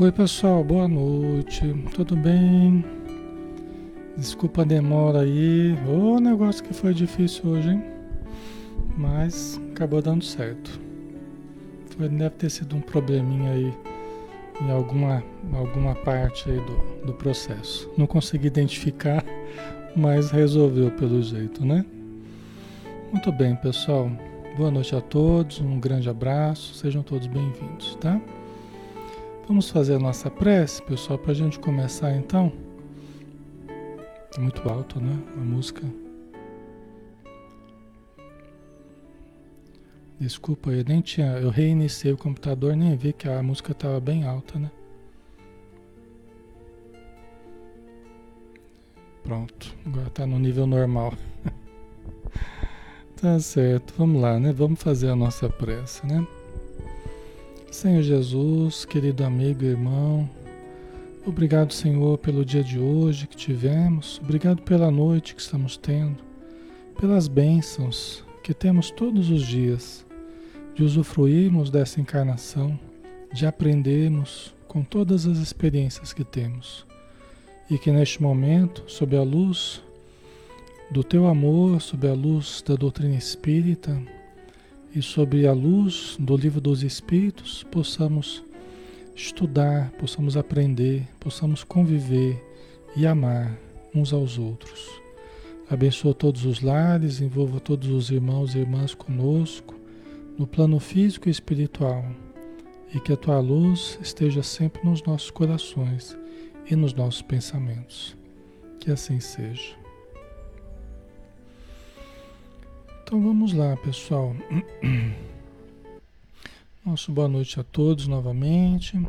Oi pessoal, boa noite, tudo bem? Desculpa a demora aí, o negócio que foi difícil hoje, hein? Mas acabou dando certo. Foi, deve ter sido um probleminha aí em alguma, alguma parte aí do, do processo. Não consegui identificar, mas resolveu pelo jeito, né? Muito bem, pessoal. Boa noite a todos, um grande abraço, sejam todos bem-vindos, tá? Vamos fazer a nossa prece, pessoal, para a gente começar então. É muito alto, né? A música. Desculpa, eu nem tinha. Eu reiniciei o computador, nem vi que a música estava bem alta, né? Pronto, agora está no nível normal. tá certo, vamos lá, né? Vamos fazer a nossa prece, né? Senhor Jesus, querido amigo e irmão, obrigado, Senhor, pelo dia de hoje que tivemos, obrigado pela noite que estamos tendo, pelas bênçãos que temos todos os dias, de usufruirmos dessa encarnação, de aprendermos com todas as experiências que temos. E que neste momento, sob a luz do teu amor, sob a luz da doutrina espírita, e sobre a luz do livro dos Espíritos possamos estudar, possamos aprender, possamos conviver e amar uns aos outros. Abençoa todos os lares, envolva todos os irmãos e irmãs conosco, no plano físico e espiritual, e que a tua luz esteja sempre nos nossos corações e nos nossos pensamentos. Que assim seja. Então vamos lá, pessoal. Nosso boa noite a todos novamente.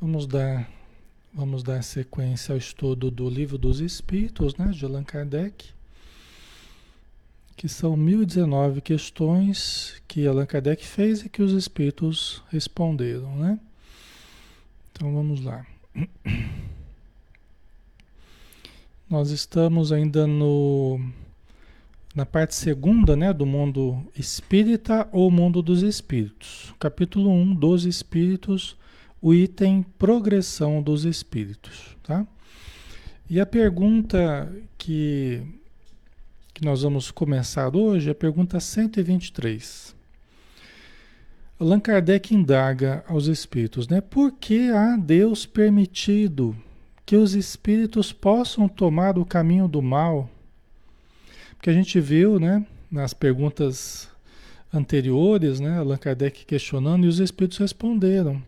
Vamos dar vamos dar sequência ao estudo do Livro dos Espíritos, né, de Allan Kardec, que são 1019 questões que Allan Kardec fez e que os espíritos responderam, né? Então vamos lá. Nós estamos ainda no na parte segunda né, do mundo espírita ou mundo dos espíritos. Capítulo 1 dos espíritos, o item progressão dos espíritos. Tá? E a pergunta que, que nós vamos começar hoje é a pergunta 123. Allan Kardec indaga aos espíritos, né? Por que há Deus permitido que os espíritos possam tomar o caminho do mal que a gente viu, né, nas perguntas anteriores, né, Allan Kardec questionando e os espíritos responderam.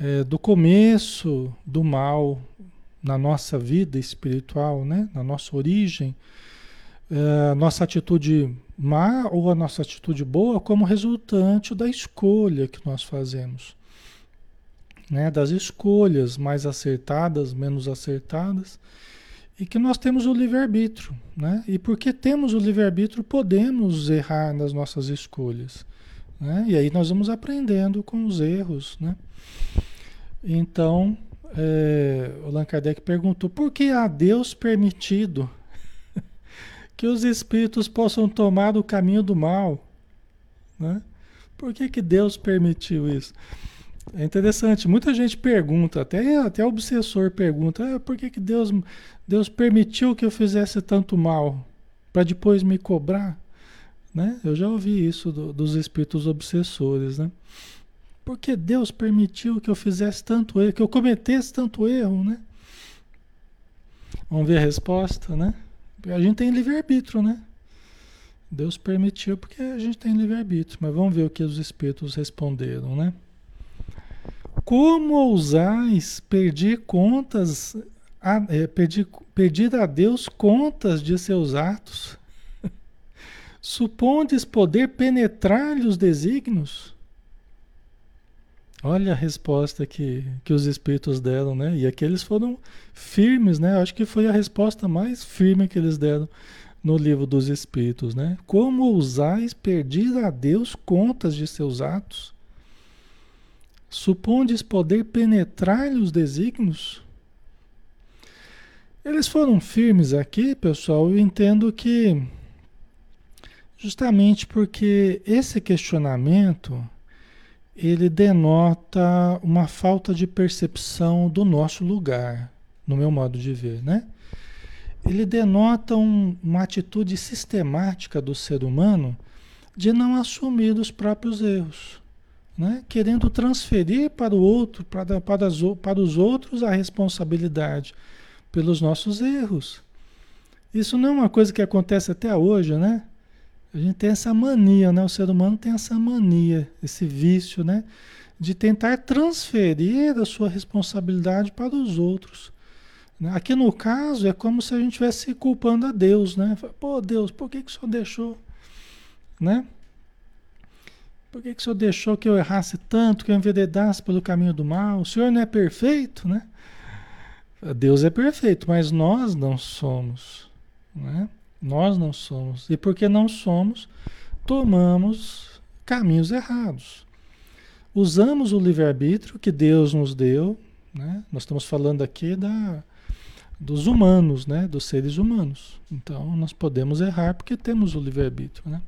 É, do começo do mal na nossa vida espiritual, né, na nossa origem, é, nossa atitude má ou a nossa atitude boa como resultante da escolha que nós fazemos. Né, das escolhas mais acertadas, menos acertadas, e que nós temos o livre-arbítrio, né? E porque temos o livre-arbítrio, podemos errar nas nossas escolhas, né? E aí nós vamos aprendendo com os erros, né? Então, é, Allan Kardec perguntou, por que a Deus permitido que os espíritos possam tomar o caminho do mal? Né? Por que, que Deus permitiu isso? É interessante, muita gente pergunta, até, até o obsessor pergunta, ah, por que, que Deus, Deus permitiu que eu fizesse tanto mal? Para depois me cobrar? Né? Eu já ouvi isso do, dos espíritos obsessores, né? Porque Deus permitiu que eu fizesse tanto erro, que eu cometesse tanto erro, né? Vamos ver a resposta, né? A gente tem livre-arbítrio, né? Deus permitiu porque a gente tem livre-arbítrio, mas vamos ver o que os espíritos responderam, né? Como ousais pedir contas, a, é, pedir, pedir a Deus contas de seus atos? Supondes poder penetrar-lhe os desígnios? Olha a resposta que, que os espíritos deram, né? E aqueles foram firmes, né? Acho que foi a resposta mais firme que eles deram no livro dos espíritos, né? Como ousais pedir a Deus contas de seus atos? Supondes poder penetrar-lhe os desígnios? Eles foram firmes aqui, pessoal. Eu entendo que justamente porque esse questionamento ele denota uma falta de percepção do nosso lugar, no meu modo de ver, né? Ele denota um, uma atitude sistemática do ser humano de não assumir os próprios erros, né? querendo transferir para o outro, para, para, as, para os outros a responsabilidade pelos nossos erros. Isso não é uma coisa que acontece até hoje, né? A gente tem essa mania, né? O ser humano tem essa mania, esse vício, né? De tentar transferir a sua responsabilidade para os outros. Né? Aqui no caso é como se a gente estivesse culpando a Deus, né? Pô, Deus, por que, que o Senhor deixou? Né? Por que, que o Senhor deixou que eu errasse tanto, que eu enveredasse pelo caminho do mal? O Senhor não é perfeito, né? Deus é perfeito, mas nós não somos, né? Nós não somos. E porque não somos, tomamos caminhos errados. Usamos o livre-arbítrio que Deus nos deu, né? Nós estamos falando aqui da, dos humanos, né? Dos seres humanos. Então, nós podemos errar porque temos o livre-arbítrio, né?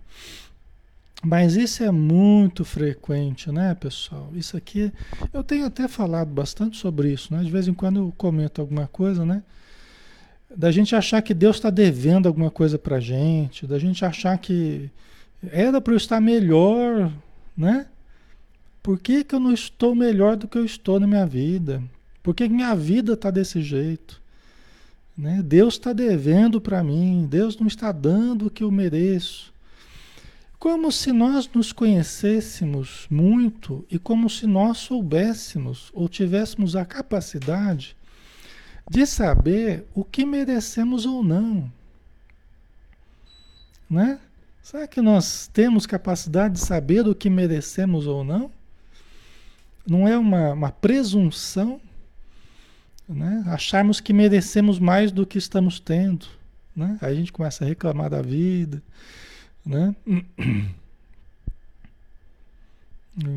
Mas isso é muito frequente, né, pessoal? Isso aqui, eu tenho até falado bastante sobre isso, né? De vez em quando eu comento alguma coisa, né? da gente achar que Deus está devendo alguma coisa para gente, da gente achar que era para eu estar melhor, né? Por que, que eu não estou melhor do que eu estou na minha vida? Por que, que minha vida está desse jeito? Né? Deus está devendo para mim, Deus não está dando o que eu mereço. Como se nós nos conhecêssemos muito e como se nós soubéssemos ou tivéssemos a capacidade de saber o que merecemos ou não. Né? Será que nós temos capacidade de saber o que merecemos ou não? Não é uma, uma presunção? Né? Acharmos que merecemos mais do que estamos tendo. Né? Aí a gente começa a reclamar da vida. Né?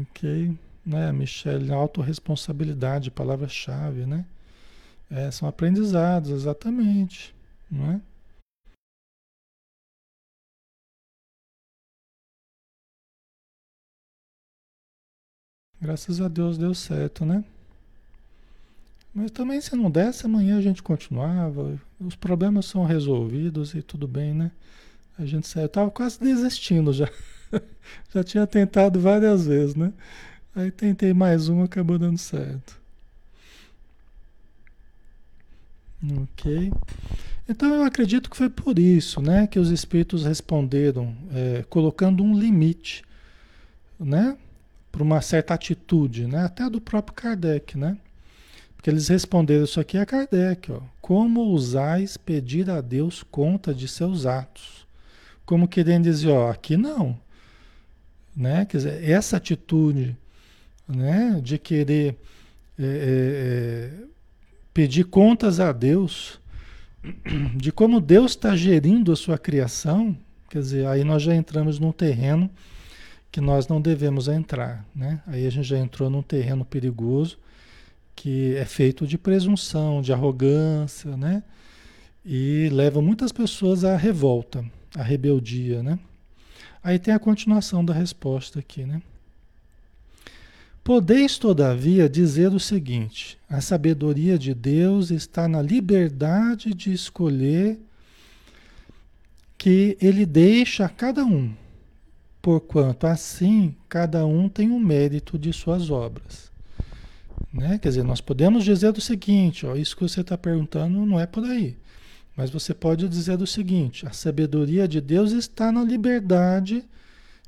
ok. Né, Michelle, autorresponsabilidade, palavra-chave, né? É, são aprendizados, exatamente. Não é? Graças a Deus deu certo, né? Mas também se não desse, amanhã a gente continuava. Os problemas são resolvidos e tudo bem, né? A gente saiu. Eu tava quase desistindo já. já tinha tentado várias vezes, né? Aí tentei mais uma, acabou dando certo. Ok. Então eu acredito que foi por isso, né, que os espíritos responderam, é, colocando um limite, né, para uma certa atitude, né, até do próprio Kardec, né, porque eles responderam isso aqui a Kardec, ó, como ousais pedir a Deus conta de seus atos, como querendo dizer, ó, aqui não, né, quer dizer, essa atitude, né, de querer é, é, pedir contas a Deus de como Deus está gerindo a sua criação, quer dizer, aí nós já entramos num terreno que nós não devemos entrar, né? Aí a gente já entrou num terreno perigoso que é feito de presunção, de arrogância, né? E leva muitas pessoas à revolta, à rebeldia, né? Aí tem a continuação da resposta aqui, né? Podeis, todavia, dizer o seguinte: a sabedoria de Deus está na liberdade de escolher que ele deixa a cada um, porquanto assim cada um tem o um mérito de suas obras. Né? Quer dizer, nós podemos dizer o seguinte: ó, isso que você está perguntando não é por aí. Mas você pode dizer o seguinte: a sabedoria de Deus está na liberdade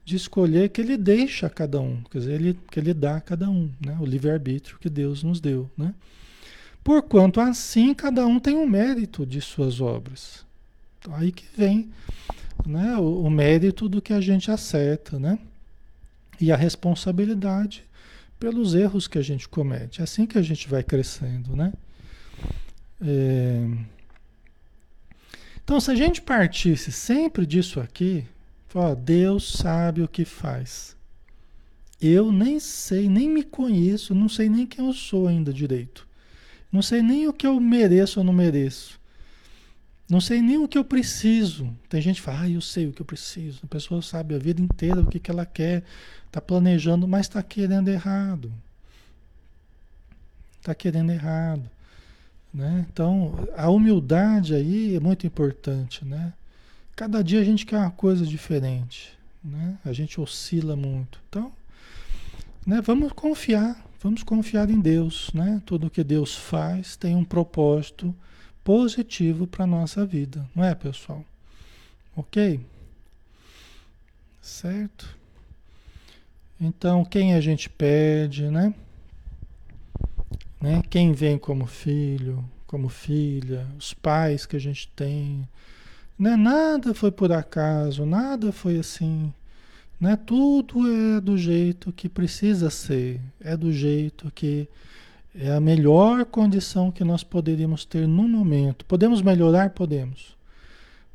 de escolher que ele deixa a cada um, quer dizer, ele, que ele dá a cada um, né? o livre-arbítrio que Deus nos deu. Né? Porquanto assim cada um tem o um mérito de suas obras. Então, aí que vem né, o, o, mérito do que a gente acerta, né? E a responsabilidade pelos erros que a gente comete. É assim que a gente vai crescendo, né? É... Então, se a gente partisse sempre disso aqui, Ó, Deus sabe o que faz. Eu nem sei, nem me conheço, não sei nem quem eu sou ainda direito. Não sei nem o que eu mereço ou não mereço. Não sei nem o que eu preciso. Tem gente que fala, ah, eu sei o que eu preciso. A pessoa sabe a vida inteira o que, que ela quer, está planejando, mas está querendo errado. Está querendo errado. Né? Então, a humildade aí é muito importante. Né? Cada dia a gente quer uma coisa diferente. Né? A gente oscila muito. Então, né, vamos confiar, vamos confiar em Deus. Né? Tudo que Deus faz tem um propósito positivo para a nossa vida, não é, pessoal? Ok? Certo? Então, quem a gente pede, né? Né? Quem vem como filho, como filha, os pais que a gente tem. Né? Nada foi por acaso, nada foi assim. Né? Tudo é do jeito que precisa ser, é do jeito que é a melhor condição que nós poderíamos ter no momento. Podemos melhorar? Podemos.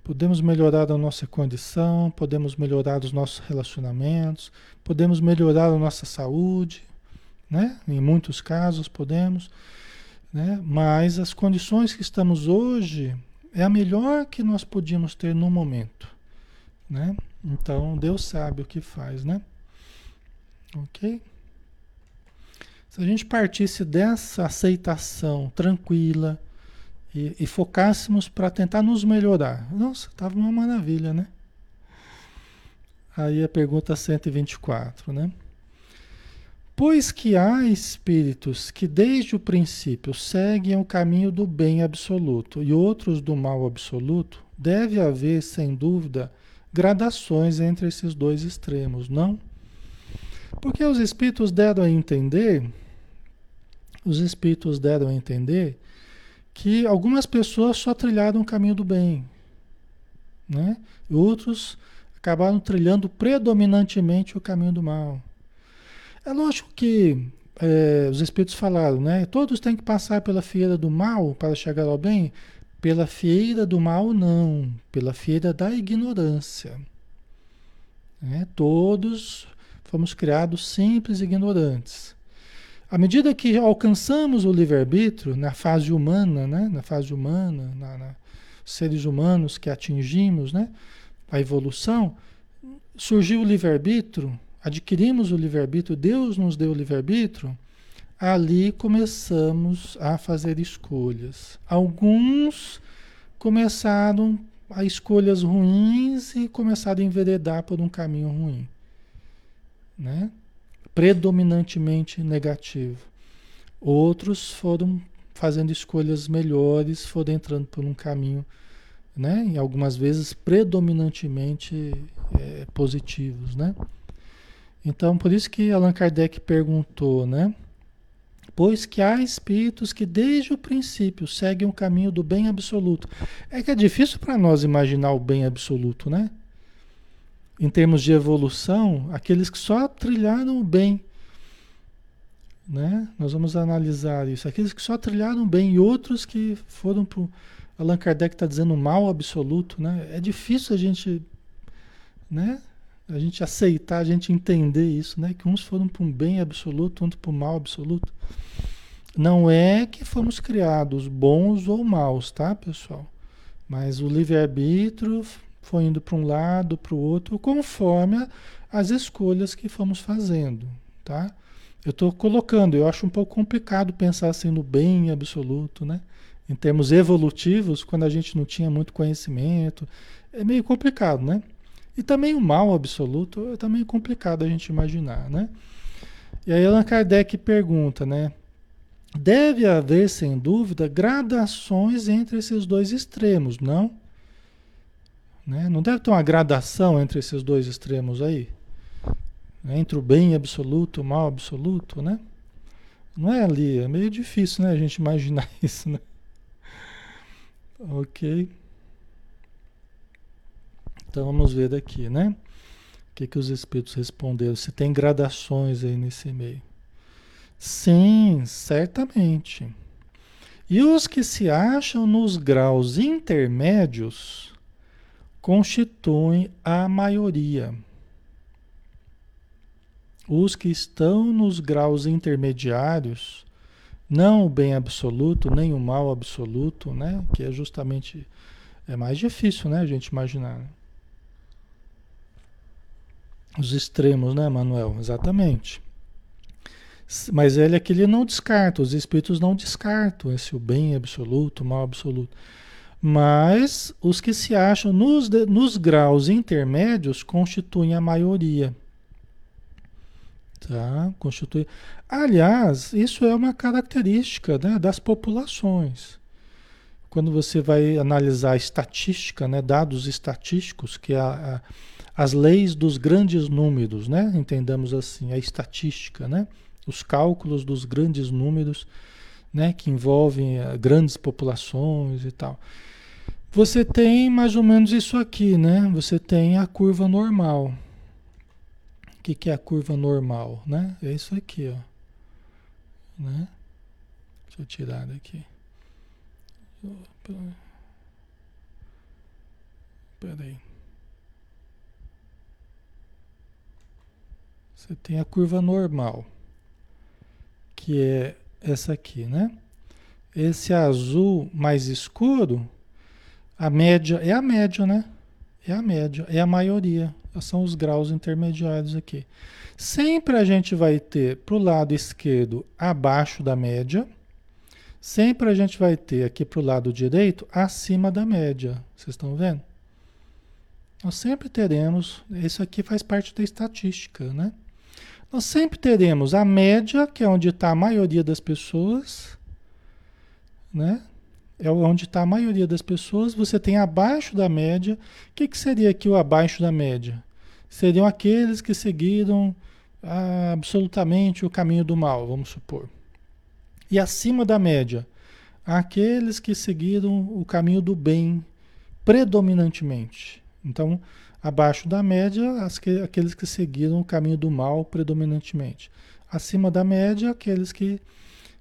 Podemos melhorar a nossa condição, podemos melhorar os nossos relacionamentos, podemos melhorar a nossa saúde, né? Em muitos casos podemos, né? Mas as condições que estamos hoje é a melhor que nós podíamos ter no momento, né? Então Deus sabe o que faz, né? OK? Se a gente partisse dessa aceitação tranquila e, e focássemos para tentar nos melhorar, nossa, estava uma maravilha, né? Aí a pergunta 124, né? Pois que há espíritos que desde o princípio seguem o caminho do bem absoluto e outros do mal absoluto, deve haver, sem dúvida, gradações entre esses dois extremos, não? Porque os espíritos deram a entender os espíritos deram a entender que algumas pessoas só trilharam o caminho do bem, né? E outros acabaram trilhando predominantemente o caminho do mal. É lógico que é, os espíritos falaram, né? Todos têm que passar pela fieira do mal para chegar ao bem. Pela fieira do mal, não. Pela fieira da ignorância. Né? Todos fomos criados simples ignorantes. À medida que alcançamos o livre-arbítrio na fase humana, né? na fase humana, na, na, seres humanos que atingimos né? a evolução, surgiu o livre-arbítrio, adquirimos o livre-arbítrio, Deus nos deu o livre-arbítrio, ali começamos a fazer escolhas. Alguns começaram a escolhas ruins e começaram a enveredar por um caminho ruim. Né? predominantemente negativo. Outros foram fazendo escolhas melhores, foram entrando por um caminho, né? E algumas vezes predominantemente é, positivos, né? Então, por isso que Allan Kardec perguntou, né? Pois que há espíritos que desde o princípio seguem o caminho do bem absoluto. É que é difícil para nós imaginar o bem absoluto, né? em termos de evolução, aqueles que só trilharam o bem. Né? Nós vamos analisar isso. Aqueles que só trilharam bem e outros que foram para. Allan Kardec está dizendo mal absoluto. Né? É difícil a gente, né? A gente aceitar, a gente entender isso, né? que uns foram para um bem absoluto, outros para um mal absoluto. Não é que fomos criados bons ou maus, tá, pessoal? Mas o livre-arbítrio foi indo para um lado, para o outro, conforme as escolhas que fomos fazendo, tá? Eu estou colocando, eu acho um pouco complicado pensar assim no bem absoluto, né? Em termos evolutivos, quando a gente não tinha muito conhecimento, é meio complicado, né? E também o mal absoluto é também complicado a gente imaginar, né? E aí Allan Kardec pergunta, né? Deve haver, sem dúvida, gradações entre esses dois extremos, não? Né? Não deve ter uma gradação entre esses dois extremos aí? Entre o bem absoluto e o mal absoluto, né? Não é ali, é meio difícil, né? A gente imaginar isso, né? Ok. Então vamos ver daqui, né? O que, que os espíritos responderam? Se tem gradações aí nesse meio. Sim, certamente. E os que se acham nos graus intermédios constituem a maioria. Os que estão nos graus intermediários, não o bem absoluto, nem o mal absoluto, né? que é justamente É mais difícil, né, a gente imaginar. Os extremos, né, Manuel? Exatamente. Mas ele aqui ele não descarta, os espíritos não descartam esse o bem absoluto, o mal absoluto. Mas os que se acham nos, nos graus intermédios constituem a maioria. Tá? Constitui. Aliás, isso é uma característica né, das populações. Quando você vai analisar estatística, né, dados estatísticos, que é a, a, as leis dos grandes números, né, entendamos assim, a estatística, né, os cálculos dos grandes números, né, que envolvem uh, grandes populações e tal. Você tem mais ou menos isso aqui, né? Você tem a curva normal. O que, que é a curva normal, né? É isso aqui, ó. Né? Deixa eu tirar daqui. Peraí. Você tem a curva normal que é essa aqui, né? Esse azul mais escuro, a média é a média, né? É a média, é a maioria. São os graus intermediários aqui. Sempre a gente vai ter para o lado esquerdo abaixo da média, sempre a gente vai ter aqui para o lado direito acima da média. Vocês estão vendo? Nós sempre teremos, isso aqui faz parte da estatística, né? Nós sempre teremos a média, que é onde está a maioria das pessoas, né? É onde está a maioria das pessoas. Você tem abaixo da média. O que, que seria aqui o abaixo da média? Seriam aqueles que seguiram ah, absolutamente o caminho do mal, vamos supor. E acima da média, aqueles que seguiram o caminho do bem predominantemente. Então, Abaixo da média, que, aqueles que seguiram o caminho do mal predominantemente. Acima da média, aqueles que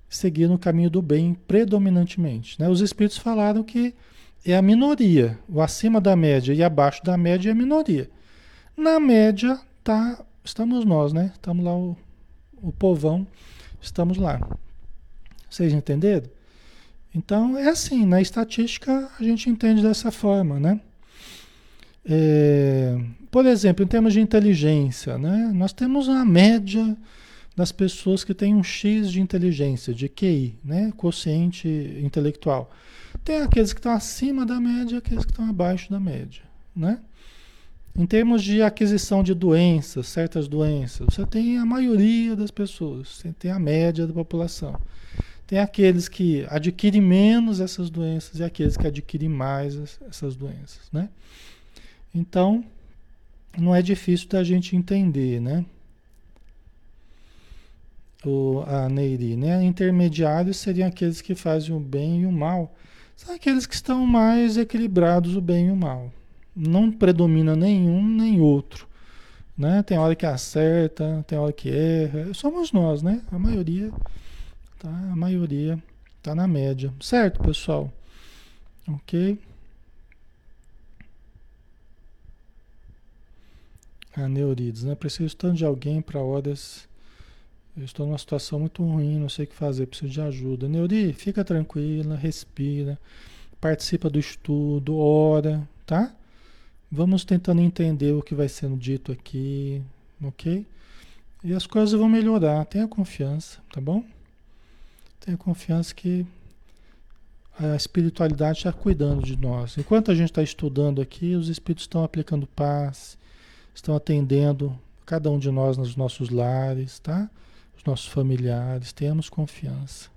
seguiram o caminho do bem predominantemente. Né? Os espíritos falaram que é a minoria. O acima da média e abaixo da média é a minoria. Na média, tá, estamos nós, né? Estamos lá, o, o povão, estamos lá. Vocês entenderam? Então, é assim, na estatística a gente entende dessa forma, né? É, por exemplo, em termos de inteligência, né? nós temos a média das pessoas que têm um X de inteligência, de QI, né? quociente intelectual. Tem aqueles que estão acima da média e aqueles que estão abaixo da média. Né? Em termos de aquisição de doenças, certas doenças, você tem a maioria das pessoas, você tem a média da população. Tem aqueles que adquirem menos essas doenças e aqueles que adquirem mais essas doenças, né? Então, não é difícil da gente entender, né? O, a Neiri, né? Intermediários seriam aqueles que fazem o bem e o mal. São aqueles que estão mais equilibrados o bem e o mal. Não predomina nenhum nem outro. Né? Tem hora que acerta, tem hora que erra. Somos nós, né? A maioria, tá? A maioria tá na média. Certo, pessoal? Ok? Neurides, né? Preciso tanto de alguém para horas. Eu estou numa situação muito ruim, não sei o que fazer, preciso de ajuda. Neuri, fica tranquila, respira, participa do estudo, ora, tá? Vamos tentando entender o que vai sendo dito aqui, ok? E as coisas vão melhorar, tenha confiança, tá bom? Tenha confiança que a espiritualidade está cuidando de nós. Enquanto a gente está estudando aqui, os espíritos estão aplicando paz, estão atendendo cada um de nós nos nossos lares, tá? Os nossos familiares, temos confiança.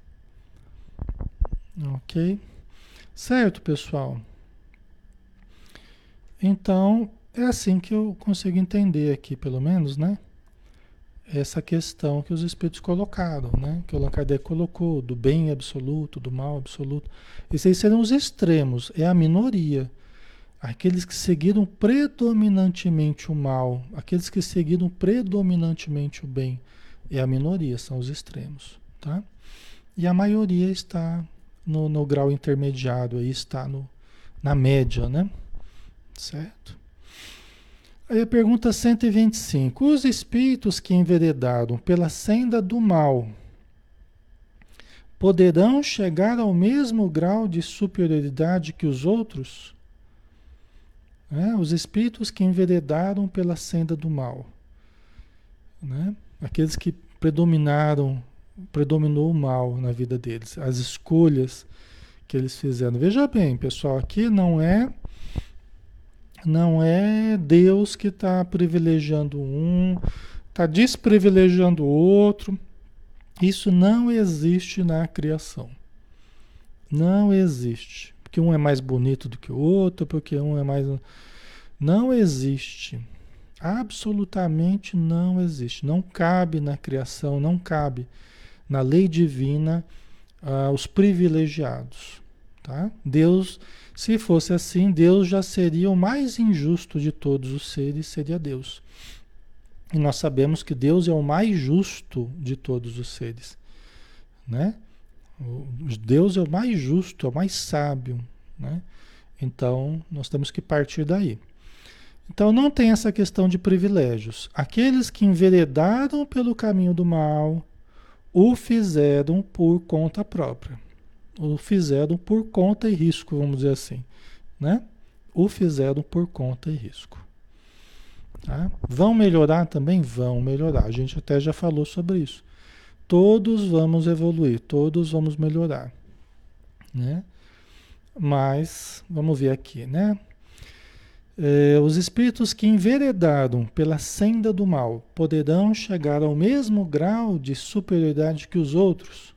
Ok? Certo, pessoal? Então, é assim que eu consigo entender aqui, pelo menos, né? Essa questão que os espíritos colocaram, né? Que o Allan Kardec colocou, do bem absoluto, do mal absoluto. Esses aí serão os extremos, é a minoria. Aqueles que seguiram predominantemente o mal, aqueles que seguiram predominantemente o bem, é a minoria, são os extremos, tá? E a maioria está no, no grau intermediário, aí está no, na média, né? Certo? Aí a pergunta 125. Os espíritos que enveredaram pela senda do mal poderão chegar ao mesmo grau de superioridade que os outros? Né? Os espíritos que enveredaram pela senda do mal. Né? Aqueles que predominaram, predominou o mal na vida deles, as escolhas que eles fizeram. Veja bem, pessoal, aqui não é não é Deus que está privilegiando um, está desprivilegiando o outro. Isso não existe na criação. Não existe. Porque um é mais bonito do que o outro, porque um é mais. Não existe. Absolutamente não existe. Não cabe na criação, não cabe na lei divina uh, os privilegiados. Tá? Deus, se fosse assim, Deus já seria o mais injusto de todos os seres, seria Deus. E nós sabemos que Deus é o mais justo de todos os seres. Né? Deus é o mais justo, é o mais sábio. Né? Então, nós temos que partir daí. Então, não tem essa questão de privilégios. Aqueles que enveredaram pelo caminho do mal, o fizeram por conta própria. O fizeram por conta e risco, vamos dizer assim. Né? O fizeram por conta e risco. Tá? Vão melhorar também? Vão melhorar. A gente até já falou sobre isso. Todos vamos evoluir, todos vamos melhorar. Né? Mas, vamos ver aqui, né? É, os espíritos que enveredaram pela senda do mal poderão chegar ao mesmo grau de superioridade que os outros.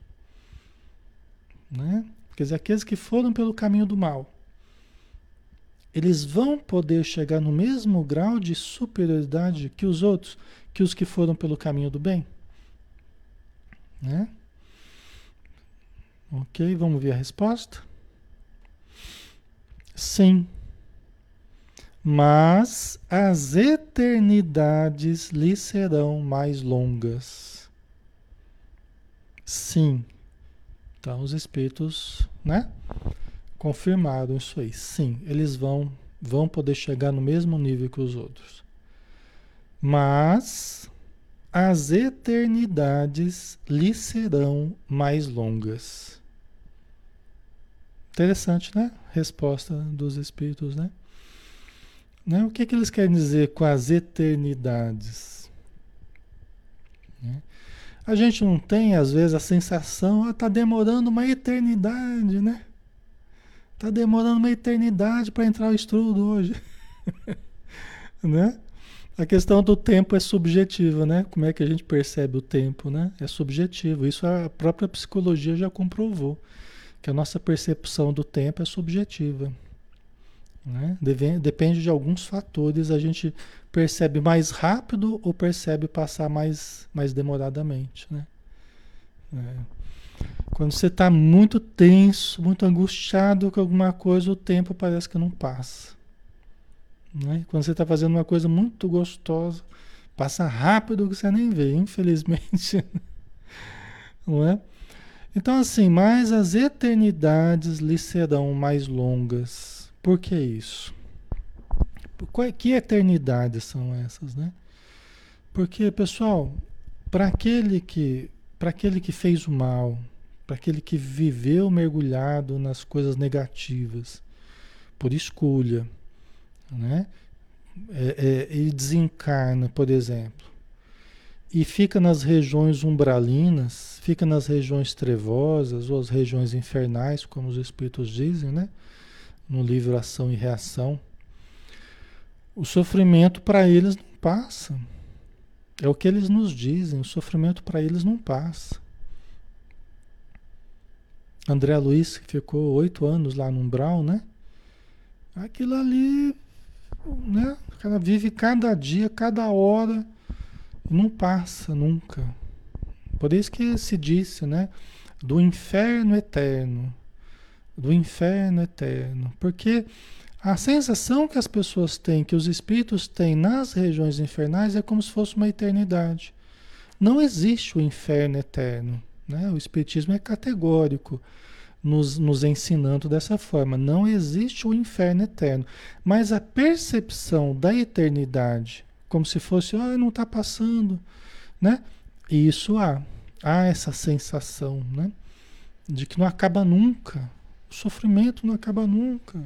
Né? Quer dizer, aqueles que foram pelo caminho do mal eles vão poder chegar no mesmo grau de superioridade que os outros, que os que foram pelo caminho do bem? Né? Ok, vamos ver a resposta? Sim. Mas as eternidades lhe serão mais longas. Sim. Então os espíritos, né? confirmaram isso aí. Sim, eles vão, vão poder chegar no mesmo nível que os outros. Mas as eternidades lhe serão mais longas. Interessante, né? Resposta dos espíritos, né? né? O que, que eles querem dizer com as eternidades? Né? A gente não tem, às vezes, a sensação, está ah, demorando uma eternidade, né? Tá demorando uma eternidade para entrar o estudo hoje. né? A questão do tempo é subjetiva, né? Como é que a gente percebe o tempo, né? É subjetivo. Isso a própria psicologia já comprovou, que a nossa percepção do tempo é subjetiva. Né? Depende de alguns fatores, a gente percebe mais rápido ou percebe passar mais, mais demoradamente, né? É. Quando você está muito tenso, muito angustiado com alguma coisa, o tempo parece que não passa. Né? Quando você está fazendo uma coisa muito gostosa, passa rápido que você nem vê, infelizmente. não é? Então, assim, mas as eternidades lhe serão mais longas. Por que isso? Que eternidades são essas, né? Porque, pessoal, para aquele que para aquele que fez o mal, para aquele que viveu mergulhado nas coisas negativas, por escolha, né? É, é, ele desencarna, por exemplo, e fica nas regiões umbralinas, fica nas regiões trevosas ou as regiões infernais, como os espíritos dizem, né? No livro Ação e Reação. O sofrimento para eles não passa. É o que eles nos dizem, o sofrimento para eles não passa. André Luiz, que ficou oito anos lá no umbral, né? Aquilo ali, né? Cara vive cada dia, cada hora, não passa nunca. Por isso que se disse, né? Do inferno eterno. Do inferno eterno. Porque a sensação que as pessoas têm, que os espíritos têm nas regiões infernais é como se fosse uma eternidade. Não existe o inferno eterno. Né? O Espiritismo é categórico, nos, nos ensinando dessa forma. Não existe o inferno eterno. Mas a percepção da eternidade, como se fosse, ah, não está passando, né? Isso há. Há essa sensação, né? De que não acaba nunca. O sofrimento não acaba nunca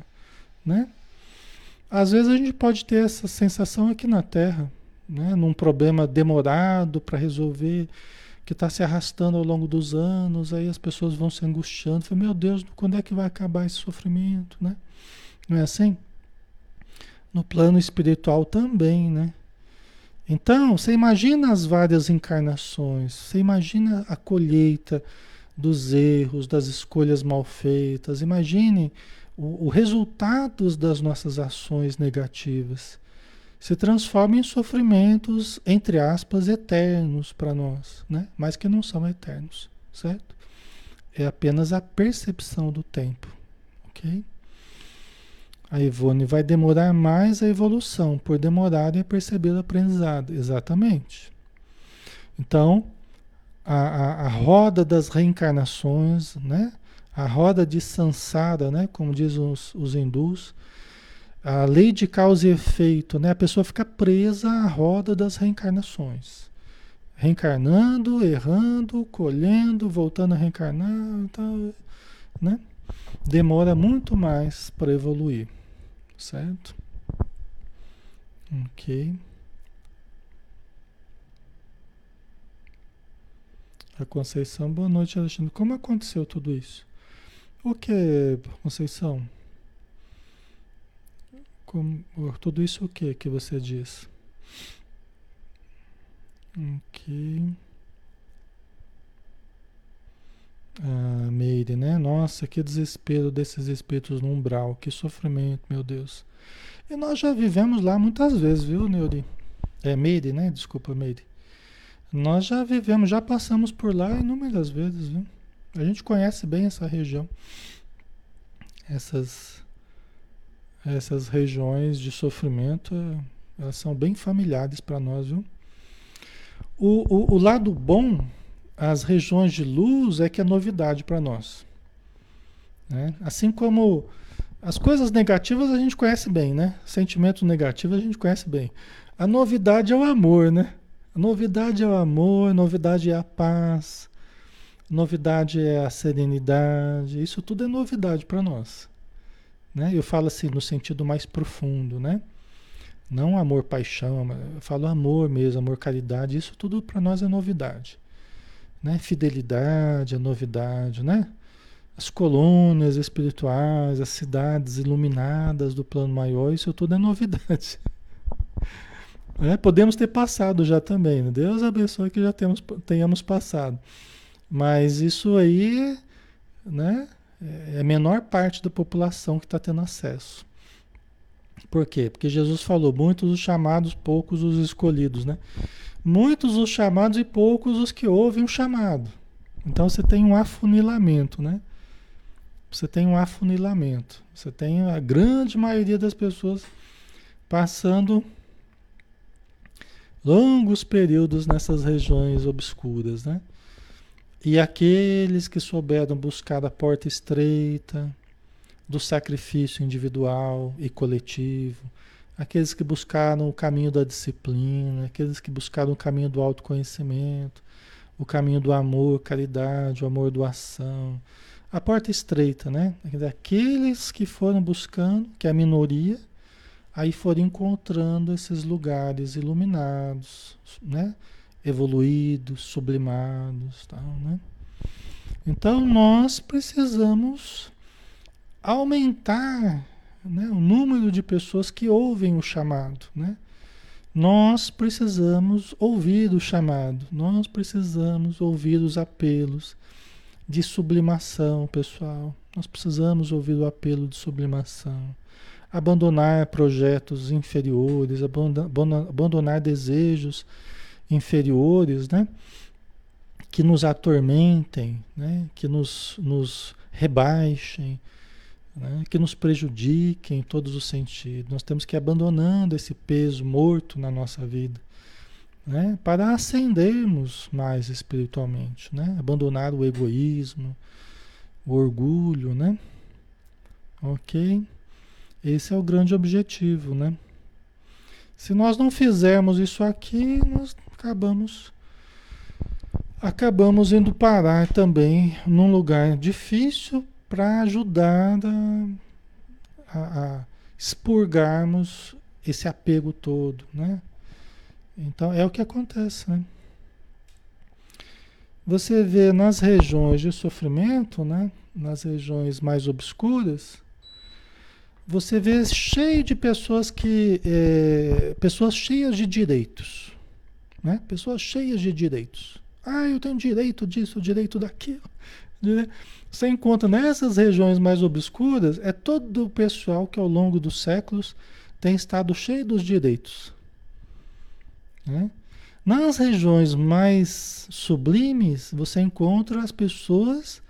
né? Às vezes a gente pode ter essa sensação aqui na Terra, né? num problema demorado para resolver, que está se arrastando ao longo dos anos, aí as pessoas vão se angustiando, falam, meu Deus, quando é que vai acabar esse sofrimento, né? Não é assim? No plano espiritual também, né? Então, você imagina as várias encarnações, você imagina a colheita dos erros, das escolhas mal feitas, imagine o, o resultados das nossas ações negativas se transforma em sofrimentos, entre aspas, eternos para nós, né? mas que não são eternos, certo? É apenas a percepção do tempo, ok? A Ivone vai demorar mais a evolução, por demorar em perceber o aprendizado, exatamente. Então, a, a, a roda das reencarnações, né? a roda de Sansara, né? como dizem os, os hindus, a lei de causa e efeito, né? A pessoa fica presa à roda das reencarnações. Reencarnando, errando, colhendo, voltando a reencarnar, tal, né? Demora muito mais para evoluir, certo? Ok. A Conceição, boa noite, Alexandre. Como aconteceu tudo isso? O que, Conceição? Como, tudo isso o que que você diz? Ok. Ah, Meire, né? Nossa, que desespero desses espíritos no umbral, que sofrimento, meu Deus. E nós já vivemos lá muitas vezes, viu, Neuri? É Meire, né? Desculpa, Meire. Nós já vivemos, já passamos por lá inúmeras vezes, viu? A gente conhece bem essa região. Essas essas regiões de sofrimento, elas são bem familiares para nós, viu? O, o, o, lado bom, as regiões de luz, é que é novidade para nós. Né? Assim como as coisas negativas a gente conhece bem, né? Sentimentos negativos a gente conhece bem. A novidade é o amor, né? A novidade é o amor, novidade é a paz, novidade é a serenidade. Isso tudo é novidade para nós. Né? Eu falo assim no sentido mais profundo, né? Não amor, paixão, eu falo amor mesmo, amor, caridade, isso tudo para nós é novidade. Né? Fidelidade é novidade, né? As colônias espirituais, as cidades iluminadas do plano maior, isso tudo é novidade. É, podemos ter passado já também, né? Deus abençoe que já temos, tenhamos passado. Mas isso aí, né? É a menor parte da população que está tendo acesso. Por quê? Porque Jesus falou: muitos os chamados, poucos os escolhidos, né? Muitos os chamados e poucos os que ouvem o chamado. Então você tem um afunilamento, né? Você tem um afunilamento. Você tem a grande maioria das pessoas passando longos períodos nessas regiões obscuras, né? E aqueles que souberam buscar a porta estreita do sacrifício individual e coletivo, aqueles que buscaram o caminho da disciplina, aqueles que buscaram o caminho do autoconhecimento, o caminho do amor, caridade, o amor doação, a porta estreita, né? Aqueles que foram buscando, que é a minoria, aí foram encontrando esses lugares iluminados, né? Evoluídos, sublimados, tal, né? Então nós precisamos aumentar né, o número de pessoas que ouvem o chamado, né? Nós precisamos ouvir o chamado, nós precisamos ouvir os apelos de sublimação, pessoal. Nós precisamos ouvir o apelo de sublimação. Abandonar projetos inferiores, abandonar desejos inferiores, né? que nos atormentem, né? que nos, nos rebaixem, né? que nos prejudiquem em todos os sentidos. Nós temos que ir abandonando esse peso morto na nossa vida. Né? Para ascendermos mais espiritualmente, né? abandonar o egoísmo, o orgulho, né? Ok? Esse é o grande objetivo, né? Se nós não fizermos isso aqui, nós acabamos acabamos indo parar também num lugar difícil para ajudar a, a, expurgarmos esse apego todo, né? Então é o que acontece, né? Você vê nas regiões de sofrimento, né? Nas regiões mais obscuras, você vê cheio de pessoas que é, pessoas cheias de direitos, né? Pessoas cheias de direitos. Ah, eu tenho direito disso, direito daquilo. Você encontra nessas regiões mais obscuras é todo o pessoal que ao longo dos séculos tem estado cheio dos direitos. Né? Nas regiões mais sublimes, você encontra as pessoas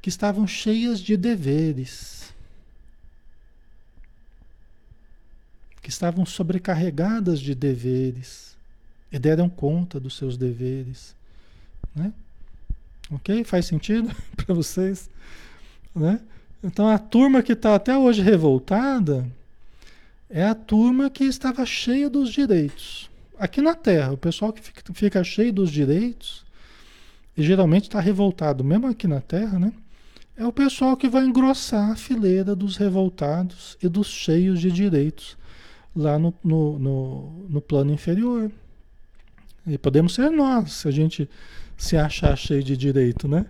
que estavam cheias de deveres, que estavam sobrecarregadas de deveres e deram conta dos seus deveres. Né? Ok? Faz sentido para vocês? Né? Então a turma que está até hoje revoltada é a turma que estava cheia dos direitos. Aqui na Terra, o pessoal que fica, cheio dos direitos, e geralmente está revoltado, mesmo aqui na Terra, né? É o pessoal que vai engrossar a fileira dos revoltados e dos cheios de direitos lá no, no, no, no plano inferior. E podemos ser nós, se a gente se achar cheio de direito, né?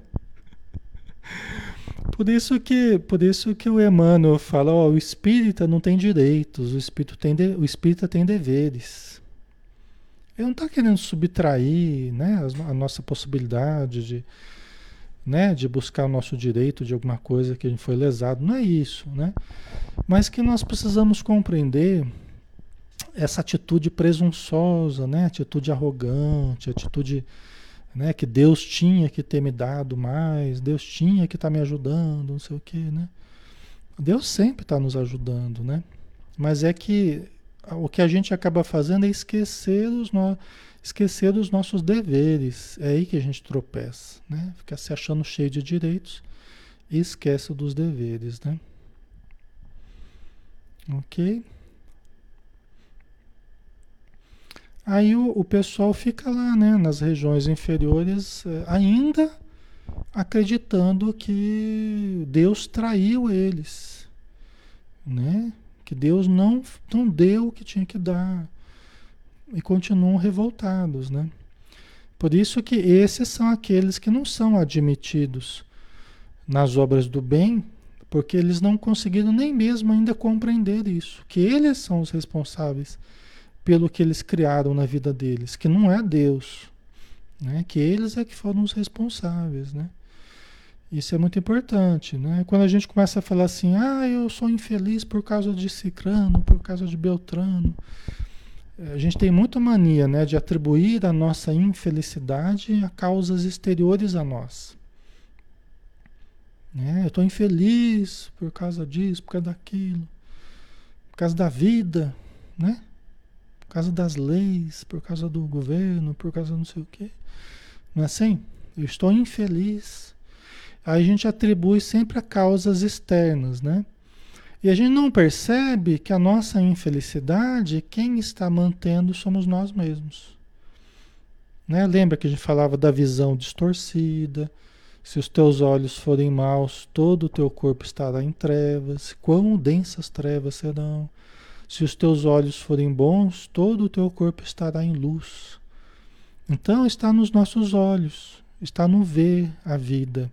Por isso que, por isso que o Emmanuel fala, o espírita não tem direitos, o espírito tem de, o espírita tem deveres. Ele não está querendo subtrair, né, a, a nossa possibilidade de, né, de buscar o nosso direito de alguma coisa que a gente foi lesado, não é isso, né? Mas que nós precisamos compreender essa atitude presunçosa, né, atitude arrogante, atitude né? Que Deus tinha que ter me dado mais, Deus tinha que estar tá me ajudando, não sei o que, né? Deus sempre está nos ajudando, né? Mas é que o que a gente acaba fazendo é esquecer os, no... esquecer os nossos deveres. É aí que a gente tropeça, né? Fica se achando cheio de direitos e esquece dos deveres, né? Ok? Aí o, o pessoal fica lá, né, nas regiões inferiores, eh, ainda acreditando que Deus traiu eles, né? Que Deus não, não deu o que tinha que dar e continuam revoltados, né? Por isso que esses são aqueles que não são admitidos nas obras do bem, porque eles não conseguiram nem mesmo ainda compreender isso, que eles são os responsáveis pelo que eles criaram na vida deles, que não é Deus, né? Que eles é que foram os responsáveis, né? Isso é muito importante, né? Quando a gente começa a falar assim, ah, eu sou infeliz por causa de Cicrano, por causa de Beltrano, a gente tem muita mania, né, de atribuir a nossa infelicidade a causas exteriores a nós. Né? Eu estou infeliz por causa disso, por causa daquilo, por causa da vida, né? Por causa das leis, por causa do governo, por causa não sei o quê. Não é assim? Eu estou infeliz. Aí a gente atribui sempre a causas externas, né? E a gente não percebe que a nossa infelicidade, quem está mantendo somos nós mesmos. Né? Lembra que a gente falava da visão distorcida? Se os teus olhos forem maus, todo o teu corpo estará em trevas. Quão densas trevas serão? Se os teus olhos forem bons, todo o teu corpo estará em luz. Então está nos nossos olhos, está no ver a vida.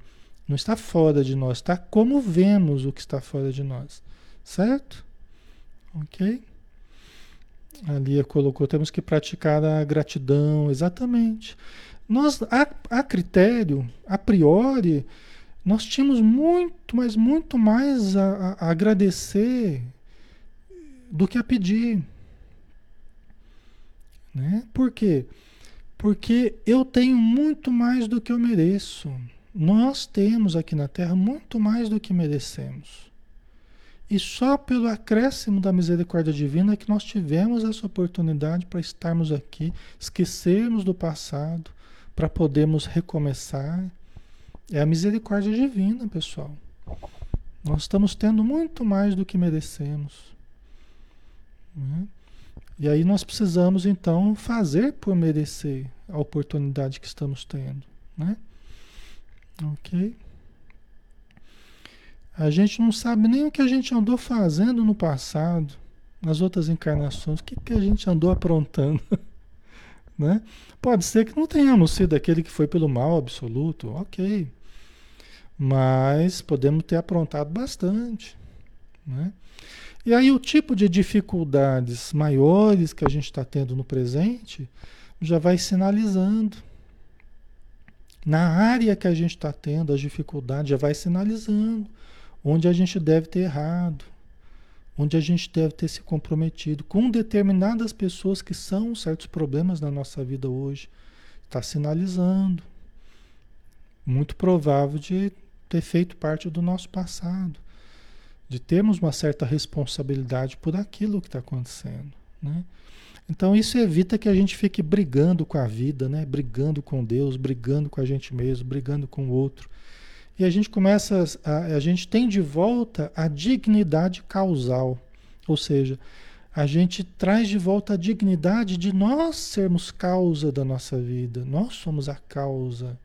Não está fora de nós, está como vemos o que está fora de nós. Certo? Ok? A Lia colocou, temos que praticar a gratidão, exatamente. Nós, a, a critério, a priori, nós tínhamos muito, mas muito mais a, a agradecer do que a pedir. Né? Por quê? Porque eu tenho muito mais do que eu mereço. Nós temos aqui na Terra muito mais do que merecemos. E só pelo acréscimo da misericórdia divina é que nós tivemos essa oportunidade para estarmos aqui, esquecermos do passado, para podermos recomeçar. É a misericórdia divina, pessoal. Nós estamos tendo muito mais do que merecemos. Né? E aí nós precisamos então fazer por merecer a oportunidade que estamos tendo, né? Ok? A gente não sabe nem o que a gente andou fazendo no passado, nas outras encarnações, o que, que a gente andou aprontando. né? Pode ser que não tenhamos sido aquele que foi pelo mal absoluto, ok. Mas podemos ter aprontado bastante. Né? E aí o tipo de dificuldades maiores que a gente está tendo no presente já vai sinalizando. Na área que a gente está tendo as dificuldades, já vai sinalizando onde a gente deve ter errado, onde a gente deve ter se comprometido com determinadas pessoas que são certos problemas na nossa vida hoje. Está sinalizando. Muito provável de ter feito parte do nosso passado de termos uma certa responsabilidade por aquilo que está acontecendo, né? Então isso evita que a gente fique brigando com a vida, né? Brigando com Deus, brigando com a gente mesmo, brigando com o outro. E a gente começa a, a gente tem de volta a dignidade causal, ou seja, a gente traz de volta a dignidade de nós sermos causa da nossa vida. Nós somos a causa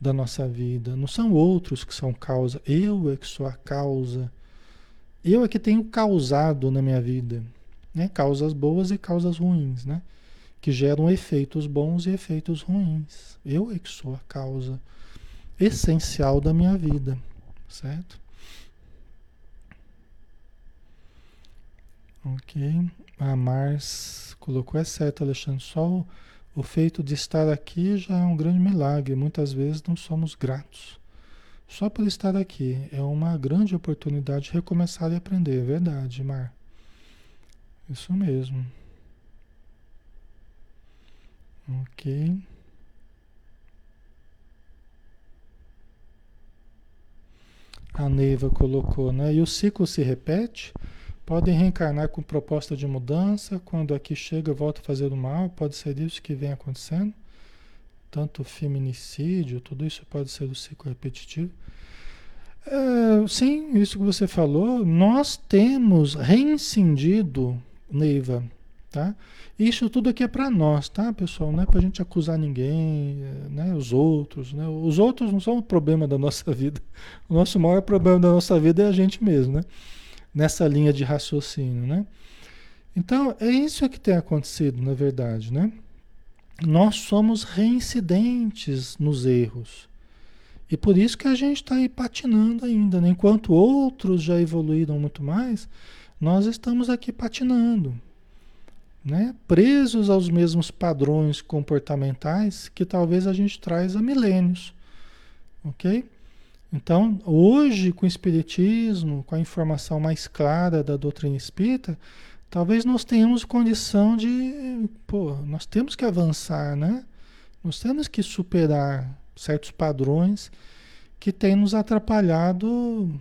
da nossa vida. Não são outros que são causa. Eu é que sou a causa. Eu é que tenho causado na minha vida. Né? Causas boas e causas ruins, né? Que geram efeitos bons e efeitos ruins. Eu é que sou a causa essencial da minha vida. Certo? Ok. A Mars colocou é certo, Alexandre. Só o o feito de estar aqui já é um grande milagre. Muitas vezes não somos gratos. Só por estar aqui é uma grande oportunidade de recomeçar e aprender. É verdade, Mar. Isso mesmo. Ok. A Neiva colocou, né? E o ciclo se repete? Podem reencarnar com proposta de mudança, quando aqui chega volta a fazer o mal, pode ser isso que vem acontecendo. Tanto feminicídio, tudo isso pode ser do ciclo repetitivo. É, sim, isso que você falou, nós temos reincindido, Neiva, tá? Isso tudo aqui é para nós, tá, pessoal? Não é para a gente acusar ninguém, né? Os outros, né? Os outros não são o problema da nossa vida. O nosso maior problema da nossa vida é a gente mesmo, né? Nessa linha de raciocínio, né? Então, é isso que tem acontecido, na verdade, né? Nós somos reincidentes nos erros. E por isso que a gente está aí patinando ainda. Né? Enquanto outros já evoluíram muito mais, nós estamos aqui patinando. Né? Presos aos mesmos padrões comportamentais que talvez a gente traz há milênios. Ok? Então, hoje, com o Espiritismo, com a informação mais clara da doutrina espírita, talvez nós tenhamos condição de. Pô, nós temos que avançar, né? Nós temos que superar certos padrões que têm nos atrapalhado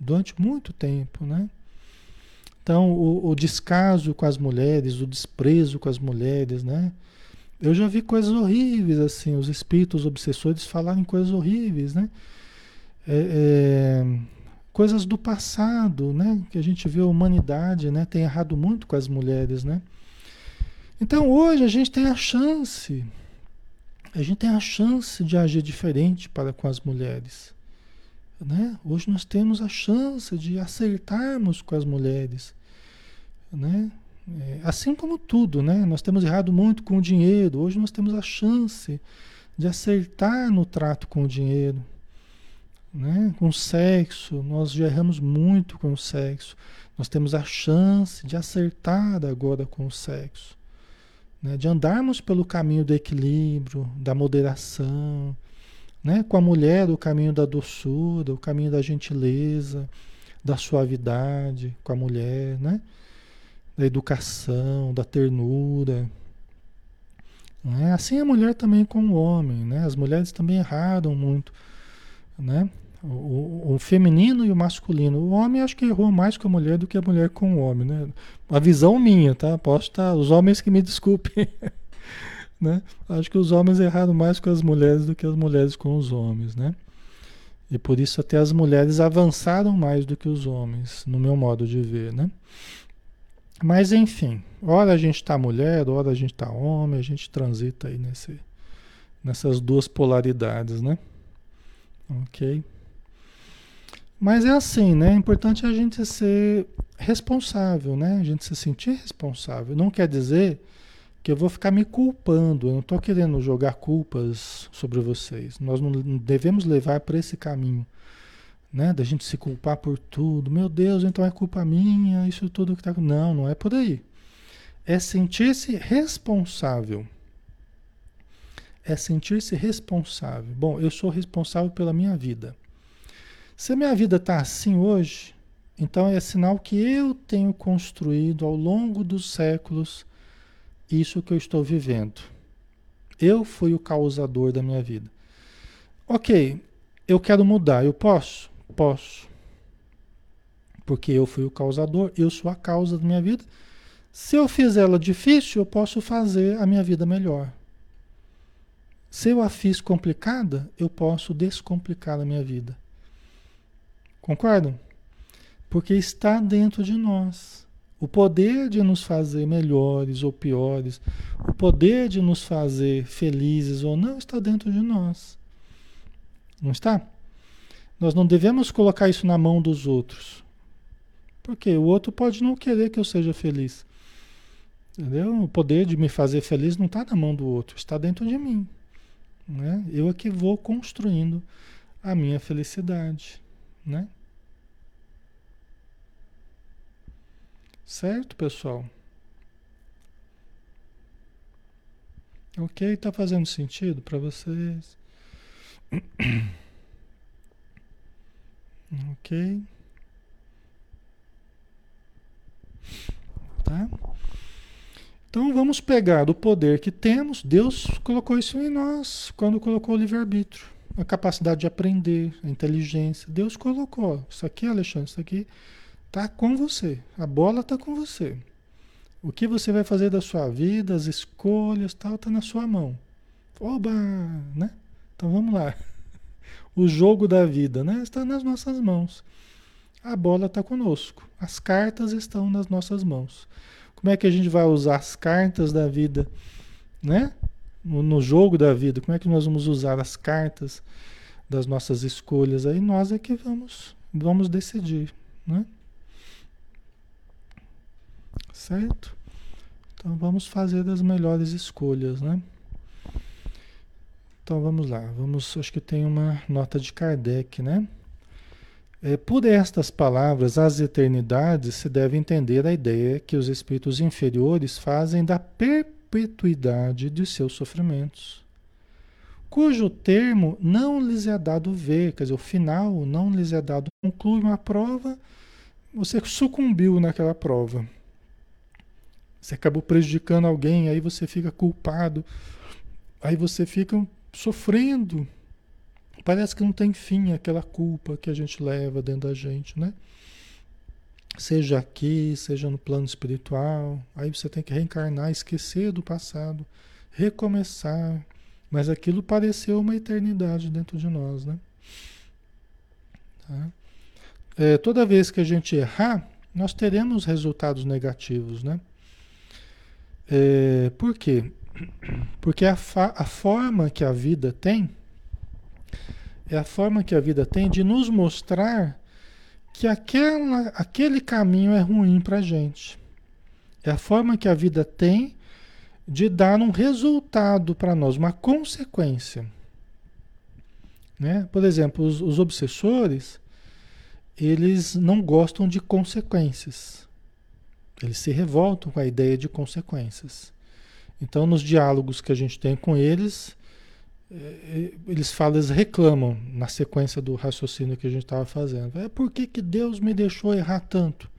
durante muito tempo, né? Então, o, o descaso com as mulheres, o desprezo com as mulheres, né? Eu já vi coisas horríveis, assim, os espíritos obsessores falarem coisas horríveis, né? É, é, coisas do passado, né? Que a gente vê a humanidade, né? Tem errado muito com as mulheres, né? Então hoje a gente tem a chance, a gente tem a chance de agir diferente para com as mulheres, né? Hoje nós temos a chance de acertarmos com as mulheres, né? É, assim como tudo, né? Nós temos errado muito com o dinheiro. Hoje nós temos a chance de acertar no trato com o dinheiro, né? Com sexo, nós já erramos muito com o sexo. Nós temos a chance de acertar agora com o sexo, né? de andarmos pelo caminho do equilíbrio, da moderação, né? com a mulher o caminho da doçura, o caminho da gentileza, da suavidade com a mulher, né? da educação, da ternura. Né? Assim a mulher também com o homem. Né? As mulheres também erraram muito. Né? O, o, feminino e o masculino. O homem acho que errou mais com a mulher do que a mulher com o homem, né? A visão minha, tá? Posso estar. Os homens que me desculpem. né? Acho que os homens erraram mais com as mulheres do que as mulheres com os homens, né? E por isso até as mulheres avançaram mais do que os homens, no meu modo de ver, né? Mas enfim, ora a gente está mulher, ora a gente está homem, a gente transita aí nesse, nessas duas polaridades, né? Ok? Mas é assim, né? É importante a gente ser responsável, né? A gente se sentir responsável. Não quer dizer que eu vou ficar me culpando. Eu não estou querendo jogar culpas sobre vocês. Nós não devemos levar para esse caminho, né? Da gente se culpar por tudo. Meu Deus, então é culpa minha, isso tudo que está. Não, não é por aí. É sentir-se responsável. É sentir-se responsável. Bom, eu sou responsável pela minha vida. Se a minha vida está assim hoje, então é sinal que eu tenho construído ao longo dos séculos isso que eu estou vivendo. Eu fui o causador da minha vida. Ok, eu quero mudar, eu posso? Posso. Porque eu fui o causador, eu sou a causa da minha vida se eu fizer ela difícil, eu posso fazer a minha vida melhor. Se eu a fiz complicada, eu posso descomplicar a minha vida. Concordam? Porque está dentro de nós. O poder de nos fazer melhores ou piores, o poder de nos fazer felizes ou não, está dentro de nós. Não está? Nós não devemos colocar isso na mão dos outros. Porque o outro pode não querer que eu seja feliz. Entendeu? O poder de me fazer feliz não está na mão do outro, está dentro de mim. Né? Eu é que vou construindo a minha felicidade. Né? Certo, pessoal? Ok? Está fazendo sentido para vocês? ok? Tá? Então vamos pegar o poder que temos, Deus colocou isso em nós quando colocou o livre-arbítrio, a capacidade de aprender, a inteligência. Deus colocou. Isso aqui, Alexandre, isso aqui está com você. A bola está com você. O que você vai fazer da sua vida, as escolhas, tal, está na sua mão. Oba, né? Então vamos lá. O jogo da vida, né? Está nas nossas mãos. A bola está conosco. As cartas estão nas nossas mãos. Como é que a gente vai usar as cartas da vida, né? No, no, jogo da vida, como é que nós vamos usar as cartas das nossas escolhas? Aí nós é que vamos, vamos decidir, né? Certo? Então vamos fazer as melhores escolhas, né? Então vamos lá, vamos, acho que tem uma nota de Kardec, né? É, por estas palavras, as eternidades, se deve entender a ideia que os espíritos inferiores fazem da perpetuidade de seus sofrimentos, cujo termo não lhes é dado ver, quer dizer, o final não lhes é dado. Conclui uma prova, você sucumbiu naquela prova. Você acabou prejudicando alguém, aí você fica culpado, aí você fica sofrendo Parece que não tem fim aquela culpa que a gente leva dentro da gente, né? Seja aqui, seja no plano espiritual. Aí você tem que reencarnar, esquecer do passado, recomeçar. Mas aquilo pareceu uma eternidade dentro de nós, né? Tá? É, toda vez que a gente errar, nós teremos resultados negativos, né? É, por quê? Porque a, a forma que a vida tem é a forma que a vida tem de nos mostrar que aquela, aquele caminho é ruim para gente. É a forma que a vida tem de dar um resultado para nós, uma consequência. Né? Por exemplo, os, os obsessores, eles não gostam de consequências. Eles se revoltam com a ideia de consequências. Então, nos diálogos que a gente tem com eles, é, é, eles falam, eles reclamam na sequência do raciocínio que a gente estava fazendo. É por que, que Deus me deixou errar tanto?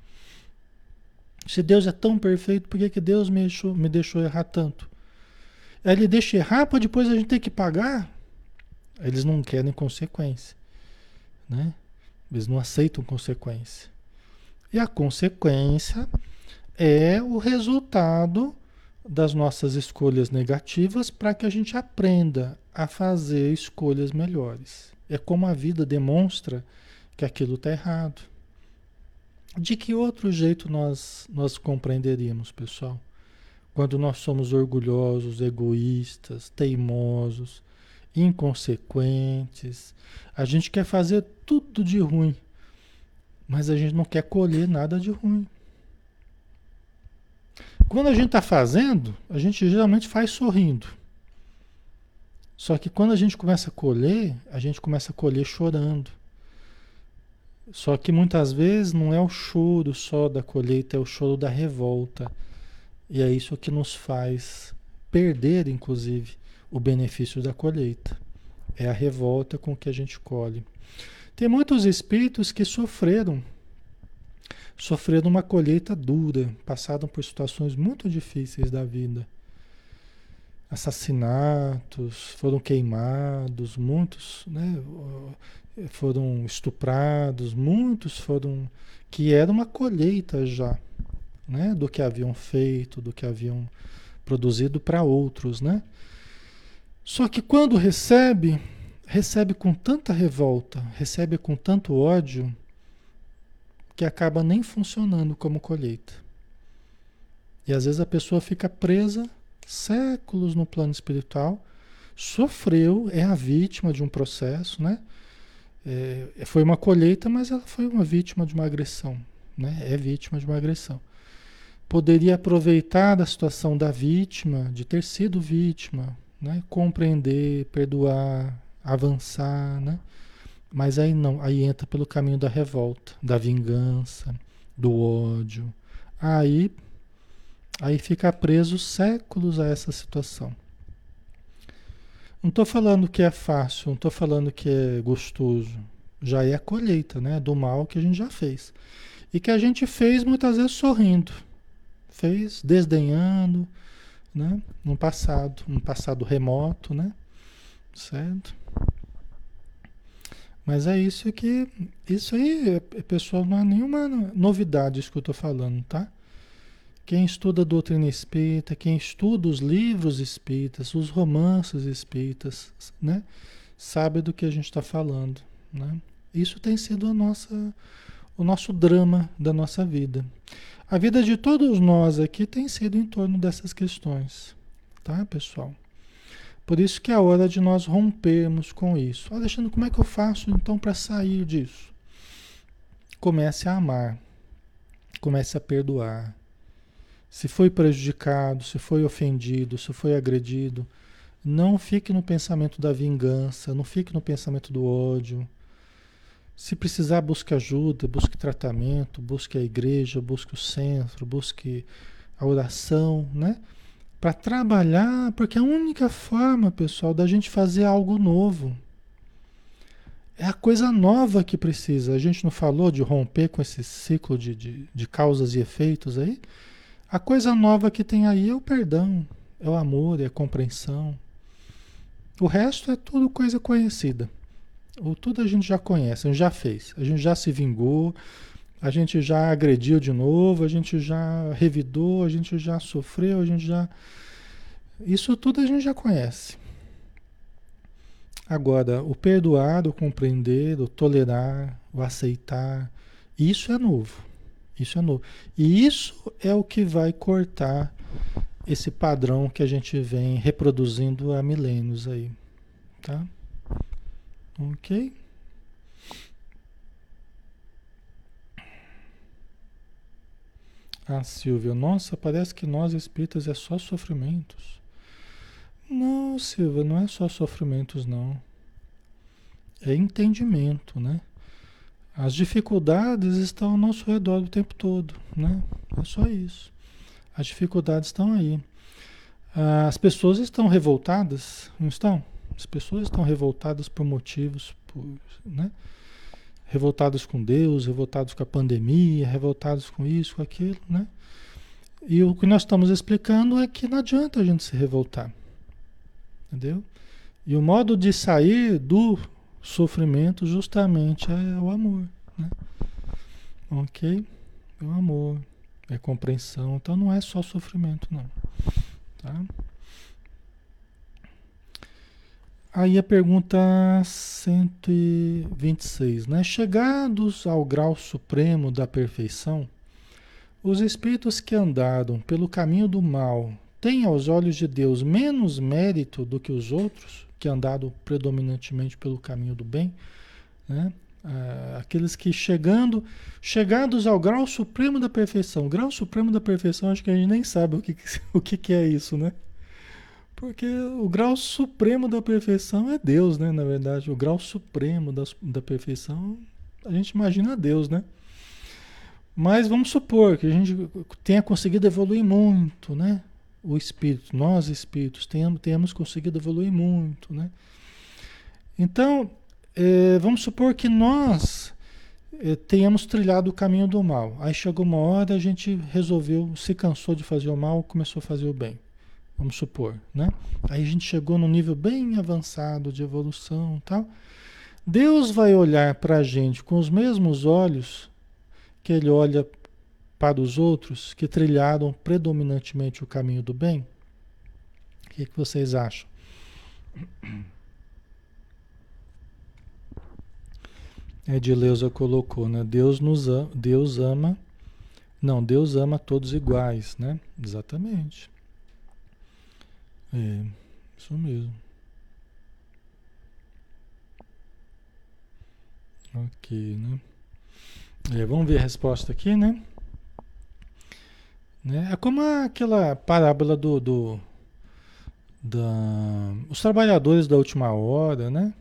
Se Deus é tão perfeito, por que, que Deus me deixou, me deixou errar tanto? Ele deixa errar para depois a gente ter que pagar? Eles não querem consequência. Né? Eles não aceitam consequência. E a consequência é o resultado das nossas escolhas negativas para que a gente aprenda a fazer escolhas melhores. É como a vida demonstra que aquilo está errado. De que outro jeito nós, nós compreenderíamos, pessoal? Quando nós somos orgulhosos, egoístas, teimosos, inconsequentes, a gente quer fazer tudo de ruim Mas a gente não quer colher nada de ruim. Quando a gente está fazendo, a gente geralmente faz sorrindo. Só que quando a gente começa a colher, a gente começa a colher chorando. Só que muitas vezes não é o choro só da colheita, é o choro da revolta. E é isso que nos faz perder, inclusive, o benefício da colheita. É a revolta com que a gente colhe. Tem muitos espíritos que sofreram, sofreram uma colheita dura, passaram por situações muito difíceis da vida. Assassinatos, foram queimados, muitos né, foram estuprados, muitos foram. que era uma colheita já, né, do que haviam feito, do que haviam produzido para outros, né? Só que quando recebe, recebe com tanta revolta, recebe com tanto ódio, que acaba nem funcionando como colheita. E às vezes a pessoa fica presa séculos no plano espiritual, sofreu, é a vítima de um processo, né? É, foi uma colheita, mas ela foi uma vítima de uma agressão, né? É vítima de uma agressão. Poderia aproveitar da situação da vítima, de ter sido vítima, né? compreender, perdoar, avançar, né? Mas aí não, aí entra pelo caminho da revolta, da vingança, do ódio. Aí, aí fica preso séculos a essa situação. Não estou falando que é fácil, não estou falando que é gostoso. Já é a colheita, né? Do mal que a gente já fez. E que a gente fez muitas vezes sorrindo. Fez desdenhando, né? No passado, no passado remoto, né? Certo? Mas é isso que. Isso aí, pessoal, não é nenhuma novidade isso que eu estou falando, tá? Quem estuda a doutrina espírita, quem estuda os livros espíritas, os romances espíritas, né? Sabe do que a gente está falando, né? Isso tem sido a nossa, o nosso drama da nossa vida. A vida de todos nós aqui tem sido em torno dessas questões, tá, pessoal? Por isso que é hora de nós rompermos com isso. Alexandre, como é que eu faço então para sair disso? Comece a amar, comece a perdoar. Se foi prejudicado, se foi ofendido, se foi agredido, não fique no pensamento da vingança, não fique no pensamento do ódio, se precisar, busque ajuda, busque tratamento, busque a igreja, busque o centro, busque a oração, né? Para trabalhar, porque a única forma, pessoal, da gente fazer algo novo. É a coisa nova que precisa. A gente não falou de romper com esse ciclo de, de, de causas e efeitos aí? A coisa nova que tem aí é o perdão, é o amor, é a compreensão. O resto é tudo coisa conhecida. Ou tudo a gente já conhece, a gente já fez, a gente já se vingou, a gente já agrediu de novo, a gente já revidou, a gente já sofreu, a gente já. Isso tudo a gente já conhece. Agora, o perdoar, o compreender, o tolerar, o aceitar, isso é novo. Isso é novo. E isso é o que vai cortar esse padrão que a gente vem reproduzindo há milênios aí. Tá? Ok? Ah, Silvia, nossa, parece que nós espíritas é só sofrimentos. Não, Silvia, não é só sofrimentos, não. É entendimento, né? As dificuldades estão ao nosso redor o tempo todo, né? É só isso. As dificuldades estão aí. Ah, as pessoas estão revoltadas, não estão? As pessoas estão revoltadas por motivos, por, né? Revoltadas com Deus, revoltadas com a pandemia, revoltadas com isso, com aquilo, né? E o que nós estamos explicando é que não adianta a gente se revoltar, entendeu? E o modo de sair do sofrimento justamente é o amor, né? Ok? É o amor, é compreensão. Então não é só sofrimento, não. Tá? Aí a pergunta 126, né? Chegados ao grau supremo da perfeição, os espíritos que andaram pelo caminho do mal têm aos olhos de Deus menos mérito do que os outros que andaram predominantemente pelo caminho do bem, né? Ah, aqueles que chegando, chegados ao grau supremo da perfeição. Grau supremo da perfeição, acho que a gente nem sabe o que, o que, que é isso, né? Porque o grau supremo da perfeição é Deus, né? Na verdade, o grau supremo da, da perfeição, a gente imagina Deus, né? Mas vamos supor que a gente tenha conseguido evoluir muito, né? O espírito, nós espíritos, tenhamos, conseguido evoluir muito, né? Então, é, vamos supor que nós é, tenhamos trilhado o caminho do mal. Aí chegou uma hora, a gente resolveu, se cansou de fazer o mal, começou a fazer o bem. Vamos supor, né? Aí a gente chegou num nível bem avançado de evolução, tal. Deus vai olhar para a gente com os mesmos olhos que Ele olha para os outros que trilharam predominantemente o caminho do bem? O que, que vocês acham? Edileuza colocou, né? Deus nos ama, Deus ama. Não, Deus ama todos iguais, né? Exatamente. É, isso mesmo. Ok, né? É, vamos ver a resposta aqui, né? né? É como aquela parábola do, do da, os trabalhadores da última hora, né?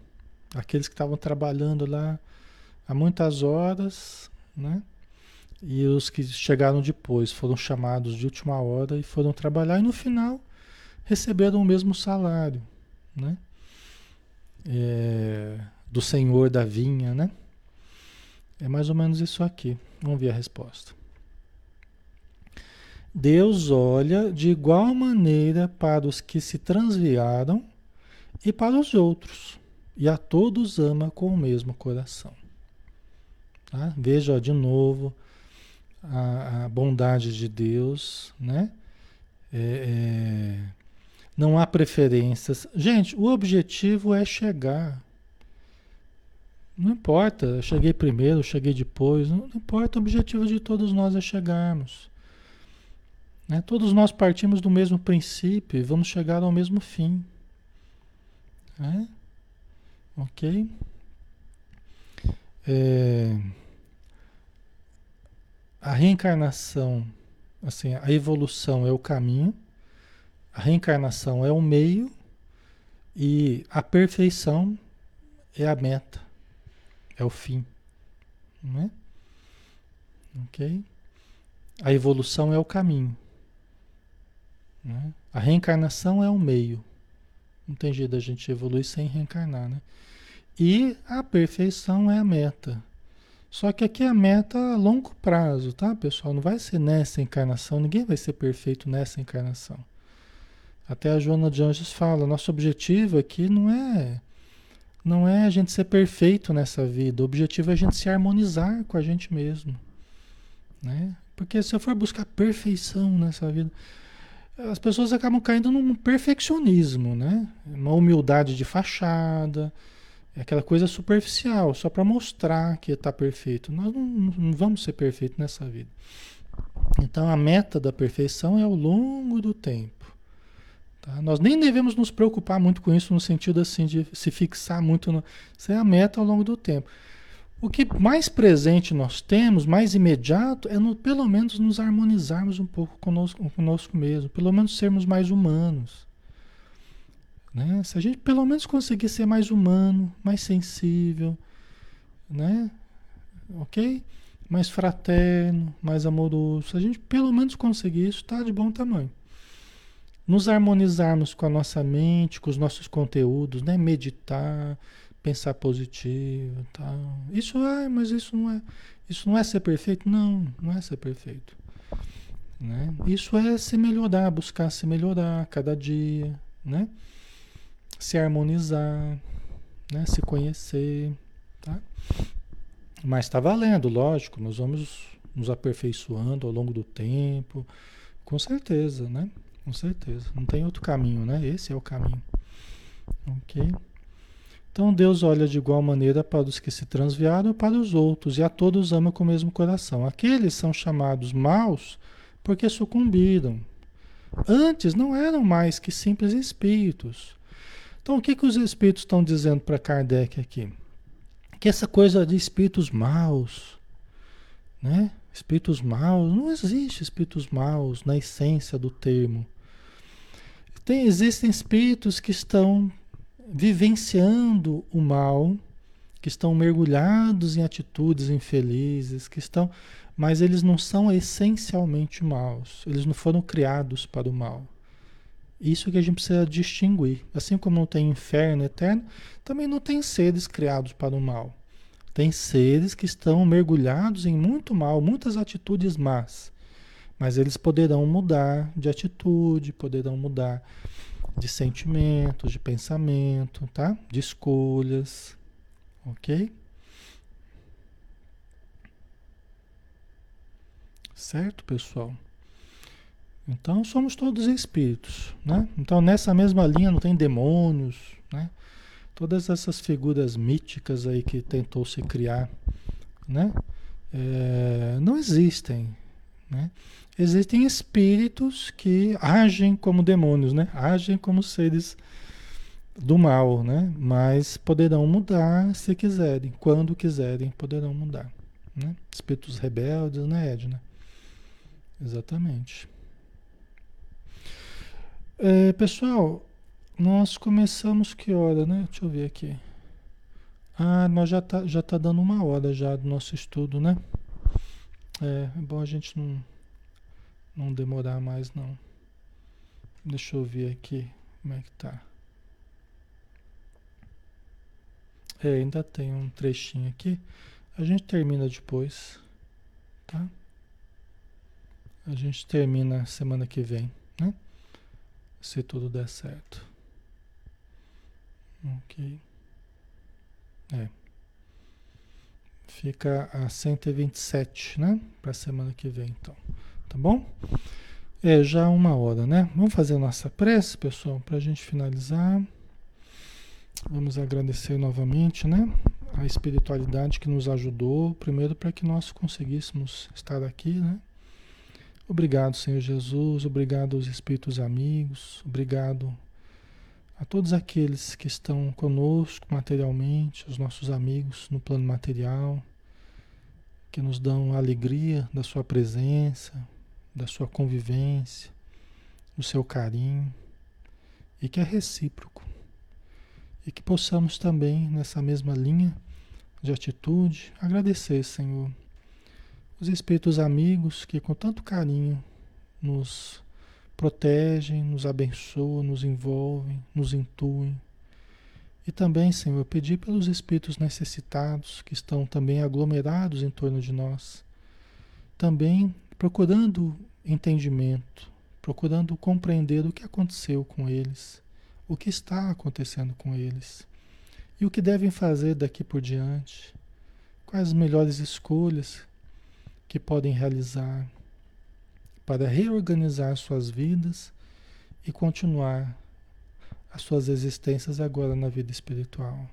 Aqueles que estavam trabalhando lá há muitas horas, né? E os que chegaram depois foram chamados de última hora e foram trabalhar e no final receberam o mesmo salário, né? É, do senhor da vinha, né? É mais ou menos isso aqui. Vamos ver a resposta. Deus olha de igual maneira para os que se transviaram e para os outros, e a todos ama com o mesmo coração. Tá? Veja ó, de novo a, a, bondade de Deus, né? É, é, não há preferências. Gente, o objetivo é chegar. Não importa, eu cheguei primeiro, eu cheguei depois, não, não, importa, o objetivo de todos nós é chegarmos. Né? Todos nós partimos do mesmo princípio e vamos chegar ao mesmo fim. Né? Ok? É a reencarnação, assim, a evolução é o caminho, a reencarnação é o meio e a perfeição é a meta, é o fim, não é? Ok? A evolução é o caminho. Né? A reencarnação é o meio. Não tem jeito da gente evoluir sem reencarnar, né? E a perfeição é a meta. Só que aqui a meta a longo prazo, tá, pessoal? Não vai ser nessa encarnação, ninguém vai ser perfeito nessa encarnação. Até a Joana de Anjos fala, nosso objetivo aqui não é não é a gente ser perfeito nessa vida, o objetivo é a gente se harmonizar com a gente mesmo, né? Porque se eu for buscar perfeição nessa vida, as pessoas acabam caindo num perfeccionismo, né? Uma humildade de fachada, é aquela coisa superficial, só para mostrar que está perfeito. Nós não, não, vamos ser perfeitos nessa vida. Então a meta da perfeição é ao longo do tempo. Tá? Nós nem devemos nos preocupar muito com isso no sentido assim de se fixar muito. No... Isso é a meta ao longo do tempo. O que mais presente nós temos, mais imediato, é no, pelo menos nos harmonizarmos um pouco conosco, conosco mesmo, pelo menos sermos mais humanos. Né? Se a gente pelo menos conseguir ser mais humano, mais sensível, né? ok? Mais fraterno, mais amoroso. Se a gente pelo menos conseguir isso, está de bom tamanho. Nos harmonizarmos com a nossa mente, com os nossos conteúdos, né? Meditar, pensar positivo, tal. Isso é, mas isso não é, isso não é ser perfeito, não, não é ser perfeito. Né? Isso é se melhorar, buscar se melhorar cada dia, né? se harmonizar, né? se conhecer. Tá? Mas está valendo, lógico, nós vamos nos aperfeiçoando ao longo do tempo, com certeza, né? Com certeza. Não tem outro caminho, né? Esse é o caminho. Ok? Então Deus olha de igual maneira para os que se transviaram e para os outros, e a todos ama com o mesmo coração. Aqueles são chamados maus porque sucumbiram. Antes não eram mais que simples espíritos, então, o que, que os espíritos estão dizendo para Kardec aqui? que essa coisa de espíritos maus, né? Espíritos maus, não existe espíritos maus na essência do termo. Tem, existem espíritos que estão vivenciando o mal, que estão mergulhados em atitudes infelizes, que estão, mas eles não são essencialmente maus. Eles não foram criados para o mal. Isso que a gente precisa distinguir. Assim como não tem inferno eterno, também não tem seres criados para o mal. Tem seres que estão mergulhados em muito mal, muitas atitudes más. Mas eles poderão mudar de atitude, poderão mudar de sentimentos, de pensamento, tá? De escolhas, ok? Certo, pessoal? Então somos todos espíritos, né? Então nessa mesma linha não tem demônios, né? Todas essas figuras míticas aí que tentou se criar, né? É, não existem, né? Existem espíritos que agem como demônios, né? Agem como seres do mal, né? Mas poderão mudar se quiserem, quando quiserem, poderão mudar, né? Espíritos rebeldes, né, Edna? Exatamente. É, pessoal, nós começamos que hora, né? Deixa eu ver aqui. Ah, nós já tá, já tá dando uma hora já do nosso estudo, né? É, é bom a gente não, não demorar mais não. Deixa eu ver aqui como é que tá. É, ainda tem um trechinho aqui. A gente termina depois, tá? A gente termina semana que vem, né? se tudo der certo. Ok. É. Fica a 127, né? Para a semana que vem, então. Tá bom? É já uma hora, né? Vamos fazer a nossa prece, pessoal, para a gente finalizar. Vamos agradecer novamente, né? A espiritualidade que nos ajudou, primeiro para que nós conseguíssemos estar aqui, né? Obrigado, Senhor Jesus, obrigado aos espíritos amigos, obrigado a todos aqueles que estão conosco materialmente, os nossos amigos no plano material, que nos dão a alegria da Sua presença, da Sua convivência, do seu carinho, e que é recíproco. E que possamos também, nessa mesma linha de atitude, agradecer, Senhor os espíritos amigos que com tanto carinho nos protegem, nos abençoam, nos envolvem, nos intuem. E também, Senhor, pedir pelos espíritos necessitados que estão também aglomerados em torno de nós, também procurando entendimento, procurando compreender o que aconteceu com eles, o que está acontecendo com eles e o que devem fazer daqui por diante, quais as melhores escolhas que podem realizar para reorganizar suas vidas e continuar as suas existências agora na vida espiritual.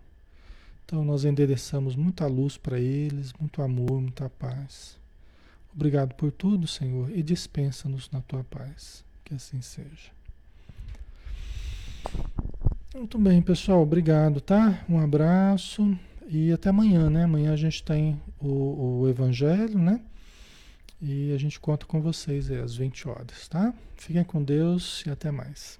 Então nós endereçamos muita luz para eles, muito amor, muita paz. Obrigado por tudo, Senhor, e dispensa-nos na tua paz. Que assim seja. Muito bem, pessoal. Obrigado, tá? Um abraço e até amanhã, né? Amanhã a gente tem o, o Evangelho, né? E a gente conta com vocês aí às 20 horas, tá? Fiquem com Deus e até mais.